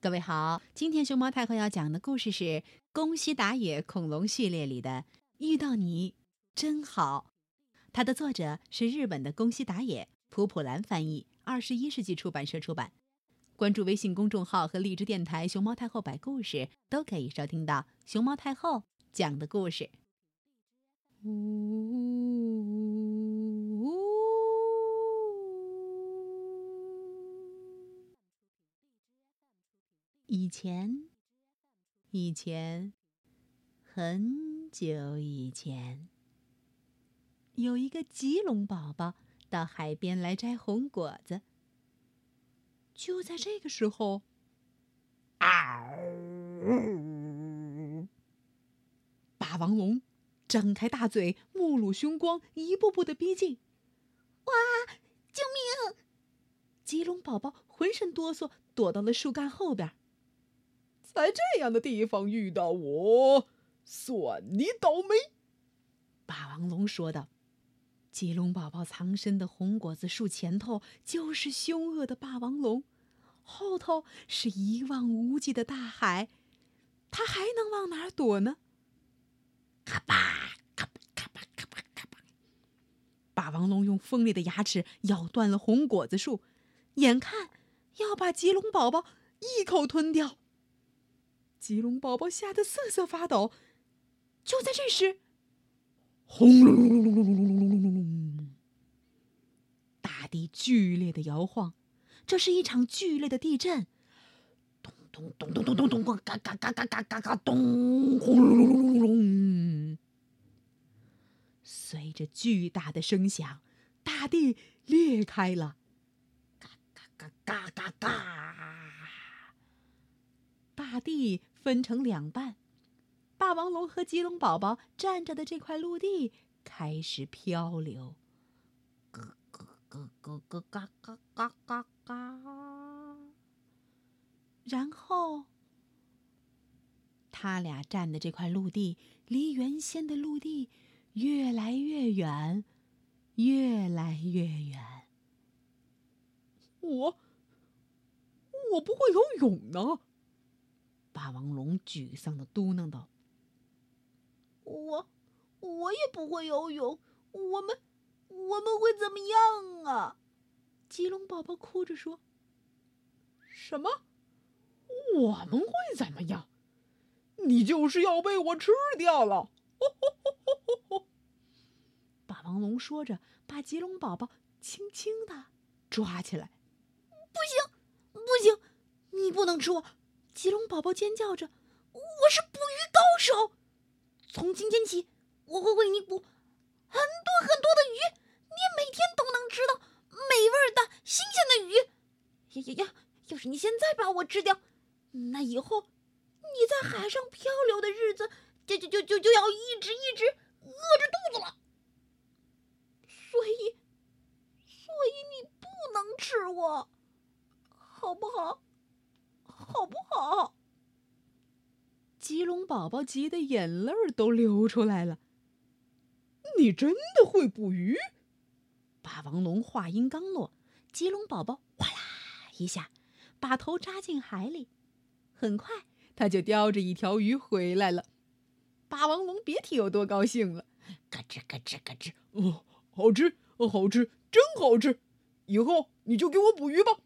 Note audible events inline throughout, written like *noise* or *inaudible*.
各位好，今天熊猫太后要讲的故事是《宫西达也恐龙系列》里的《遇到你真好》，它的作者是日本的宫西达也，普普兰翻译，二十一世纪出版社出版。关注微信公众号和荔枝电台“熊猫太后摆故事”，都可以收听到熊猫太后讲的故事。呜。以前，以前，很久以前，有一个棘龙宝宝到海边来摘红果子。就在这个时候，啊！霸王龙张开大嘴，目露凶光，一步步的逼近。哇！救命！棘龙宝宝浑身哆嗦，躲到了树干后边。在这样的地方遇到我，算你倒霉。”霸王龙说道。棘龙宝宝藏身的红果子树前头就是凶恶的霸王龙，后头是一望无际的大海，他还能往哪儿躲呢？咔吧咔吧咔吧咔吧咔吧！霸王龙用锋利的牙齿咬断了红果子树，眼看要把棘龙宝宝一口吞掉。棘龙宝宝吓得瑟瑟发抖。就在这时，轰隆隆隆隆隆隆隆隆隆隆！大地剧烈的摇晃，这是一场剧烈的地震。咚咚咚咚咚咚咚，嘎嘎嘎嘎嘎嘎嘎咚！轰隆隆隆隆隆！随着巨大的声响，大地裂开了。嘎嘎嘎嘎嘎嘎！大地。分成两半，霸王龙和棘龙宝宝站着的这块陆地开始漂流。咯咯咯咯咯嘎嘎嘎嘎嘎。然后，他俩站的这块陆地离原先的陆地越来越远，越来越远。我，我不会游泳呢。霸王龙沮丧的嘟囔道：“我，我也不会游泳，我们，我们会怎么样啊？”棘龙宝宝哭着说：“什么？我们会怎么样？你就是要被我吃掉了！” *laughs* 霸王龙说着，把棘龙宝宝轻轻的抓起来。“不行，不行，你不能吃我！”棘龙宝宝尖叫着：“我是捕鱼高手，从今天起，我会为你捕很多很多的鱼，你每天都能吃到美味的新鲜的鱼。呀呀呀！要是你现在把我吃掉，那以后你在海上漂流的日子就就就就就要一直一直饿着肚子了。所以，所以你不能吃我，好不好？”好不好？棘龙宝宝急得眼泪都流出来了。你真的会捕鱼？霸王龙话音刚落，棘龙宝宝哗啦一下把头扎进海里，很快他就叼着一条鱼回来了。霸王龙别提有多高兴了，咯吱咯吱咯吱，哦，好吃，哦好吃，真好吃！以后你就给我捕鱼吧。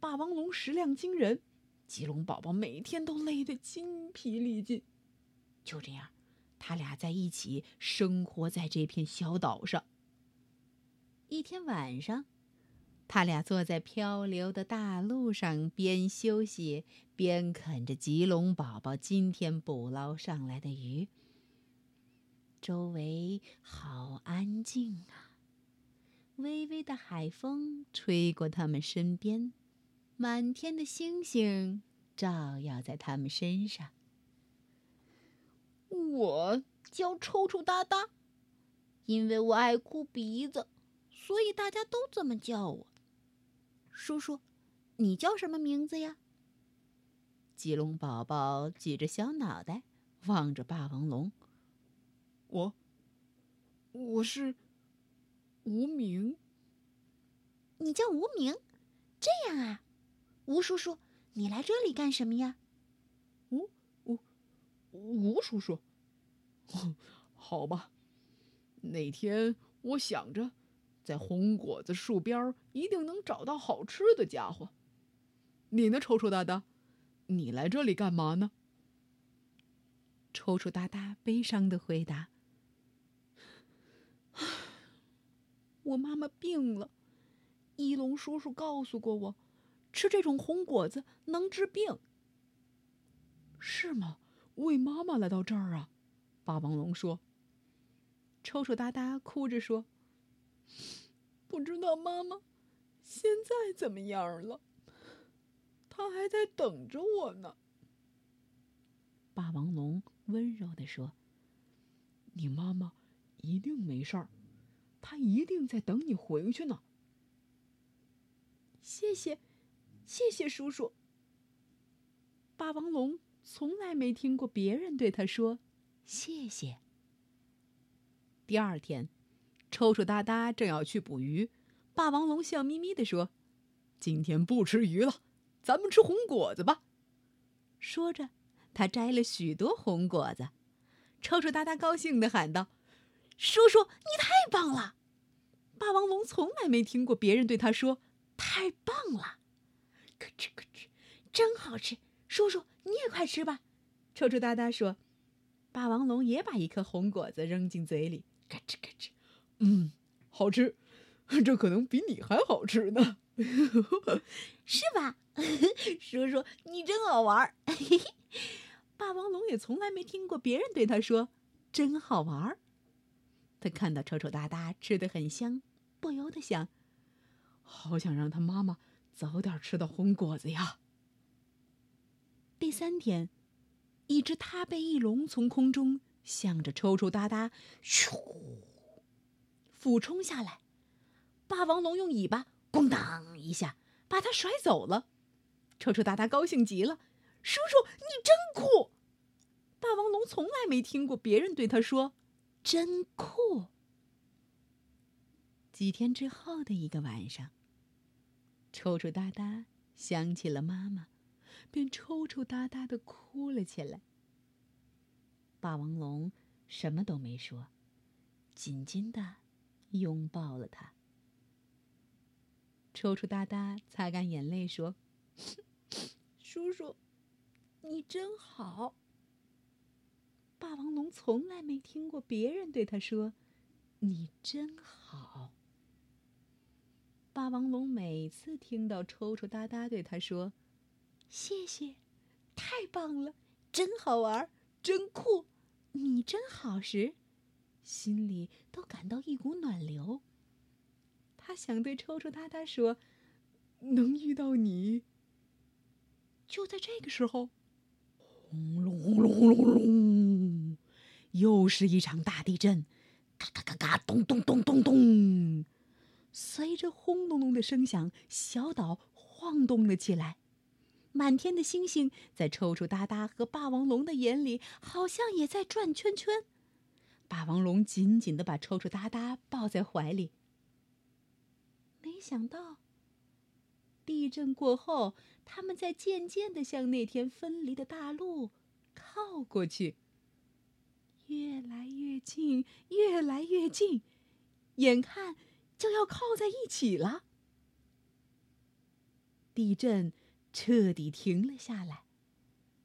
霸王龙食量惊人。吉龙宝宝每天都累得筋疲力尽，就这样，他俩在一起生活在这片小岛上。一天晚上，他俩坐在漂流的大路上，边休息边啃着吉龙宝宝今天捕捞上来的鱼。周围好安静啊，微微的海风吹过他们身边。满天的星星照耀在他们身上。我叫臭臭哒哒，因为我爱哭鼻子，所以大家都这么叫我。叔叔，你叫什么名字呀？棘龙宝宝举着小脑袋望着霸王龙。我，我是无名。你叫无名，这样啊？吴叔叔，你来这里干什么呀？吴，吴吴叔叔，好吧。那天我想着，在红果子树边一定能找到好吃的家伙。你呢，臭臭哒哒？你来这里干嘛呢？抽抽哒哒悲伤的回答：“ *sighs* 我妈妈病了，一龙叔叔告诉过我，吃这种红果子能治病。是吗？为妈妈来到这儿啊？”霸王龙说。抽抽哒哒哭着说：“不知道妈妈现在怎么样了？她还在等着我呢。”霸王龙温柔地说：“你妈妈一定没事儿，她一定在等你回去呢。”谢谢，谢谢叔叔。霸王龙从来没听过别人对他说谢谢。第二天，臭臭哒哒正要去捕鱼，霸王龙笑眯眯地说：“今天不吃鱼了，咱们吃红果子吧。”说着，他摘了许多红果子。臭臭哒哒高兴地喊道：“叔叔，你太棒了！”霸王龙从来没听过别人对他说“太棒了”，真好吃。叔叔，你也快吃吧。臭臭哒哒说。霸王龙也把一颗红果子扔进嘴里。咯吱咯吱，嗯，好吃，这可能比你还好吃呢，*laughs* 是吧？*laughs* 叔叔，你真好玩儿。*laughs* 霸王龙也从来没听过别人对他说“真好玩儿”。他看到臭臭哒哒吃的很香，不由得想：好想让他妈妈早点吃到红果子呀。第三天，一只他背翼龙从空中。向着抽抽搭搭，咻，俯冲下来。霸王龙用尾巴“咣当”一下把它甩走了。抽抽搭搭高兴极了：“叔叔，你真酷！”霸王龙从来没听过别人对他说“真酷”。几天之后的一个晚上，抽抽搭搭想起了妈妈，便抽抽搭搭的哭了起来。霸王龙什么都没说，紧紧的拥抱了他。抽抽搭搭擦干眼泪说：“ *laughs* 叔叔，你真好。”霸王龙从来没听过别人对他说：“你真好。”霸王龙每次听到抽抽搭搭对他说：“谢谢，太棒了，真好玩，真酷。”你真好时，心里都感到一股暖流。他想对抽抽搭搭说：“能遇到你。”就在这个时候，轰隆轰隆隆隆，又是一场大地震，嘎嘎嘎嘎，咚咚咚咚咚。随着轰隆隆的声响，小岛晃动了起来。满天的星星在抽抽搭搭和霸王龙的眼里，好像也在转圈圈。霸王龙紧紧的把抽抽搭搭抱在怀里。没想到，地震过后，他们在渐渐的向那天分离的大陆靠过去，越来越近，越来越近，眼看就要靠在一起了。地震。彻底停了下来，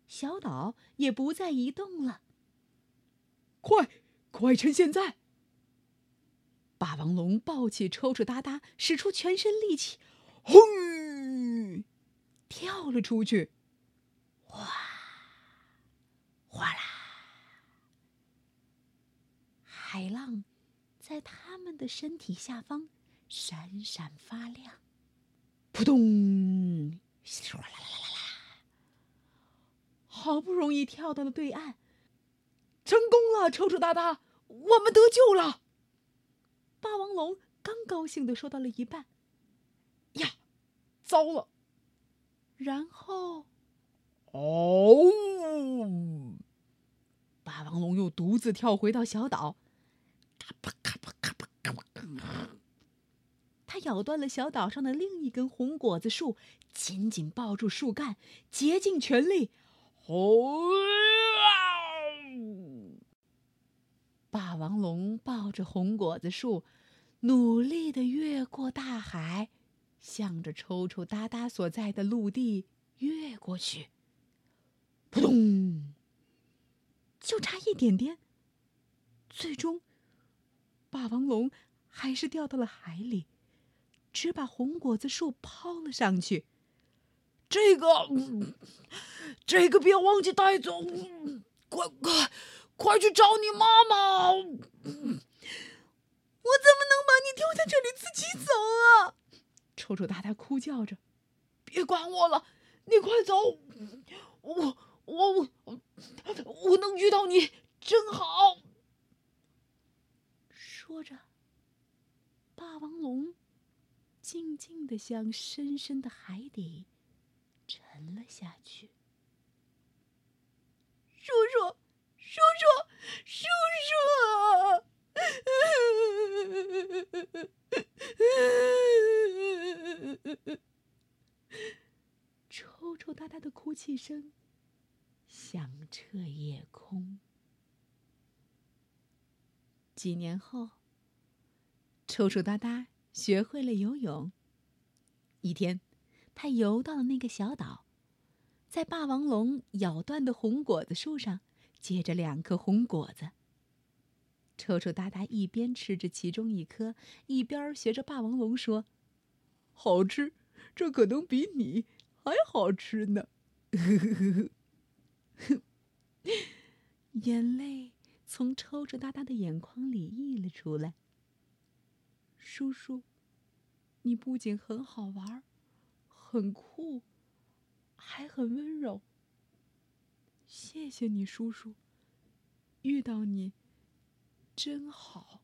小岛也不再移动了。快，快趁现在！霸王龙抱起抽抽搭搭，使出全身力气，轰，跳了出去。哗，哗啦！海浪在他们的身体下方闪闪发亮。扑通！稀里哗啦啦啦啦啦！好不容易跳到了对岸，成功了！抽抽搭搭，我们得救了！霸王龙刚高兴的说到了一半，呀，糟了！然后，哦，霸王龙又独自跳回到小岛，他咬断了小岛上的另一根红果子树，紧紧抱住树干，竭尽全力。吼！霸王龙抱着红果子树，努力的越过大海，向着抽抽搭搭所在的陆地越过去。扑通！就差一点点，最终，霸王龙还是掉到了海里，只把红果子树抛了上去。这个，这个别忘记带走，快快！快去找你妈妈！我怎么能把你丢在这里自己走啊？臭臭大大哭叫着：“别管我了，你快走！我我我我能遇到你真好。”说着，霸王龙静静的向深深的海底沉了下去。叔叔。叔叔，叔叔！抽抽搭搭的哭泣声响彻夜空。几年后，抽抽搭搭学会了游泳。一天，他游到了那个小岛，在霸王龙咬断的红果子树上。结着两颗红果子，抽抽搭搭一边吃着其中一颗，一边学着霸王龙说：“好吃，这可能比你还好吃呢。*laughs* ”眼泪从抽抽搭搭的眼眶里溢了出来。叔叔，你不仅很好玩，很酷，还很温柔。谢谢你，叔叔。遇到你，真好。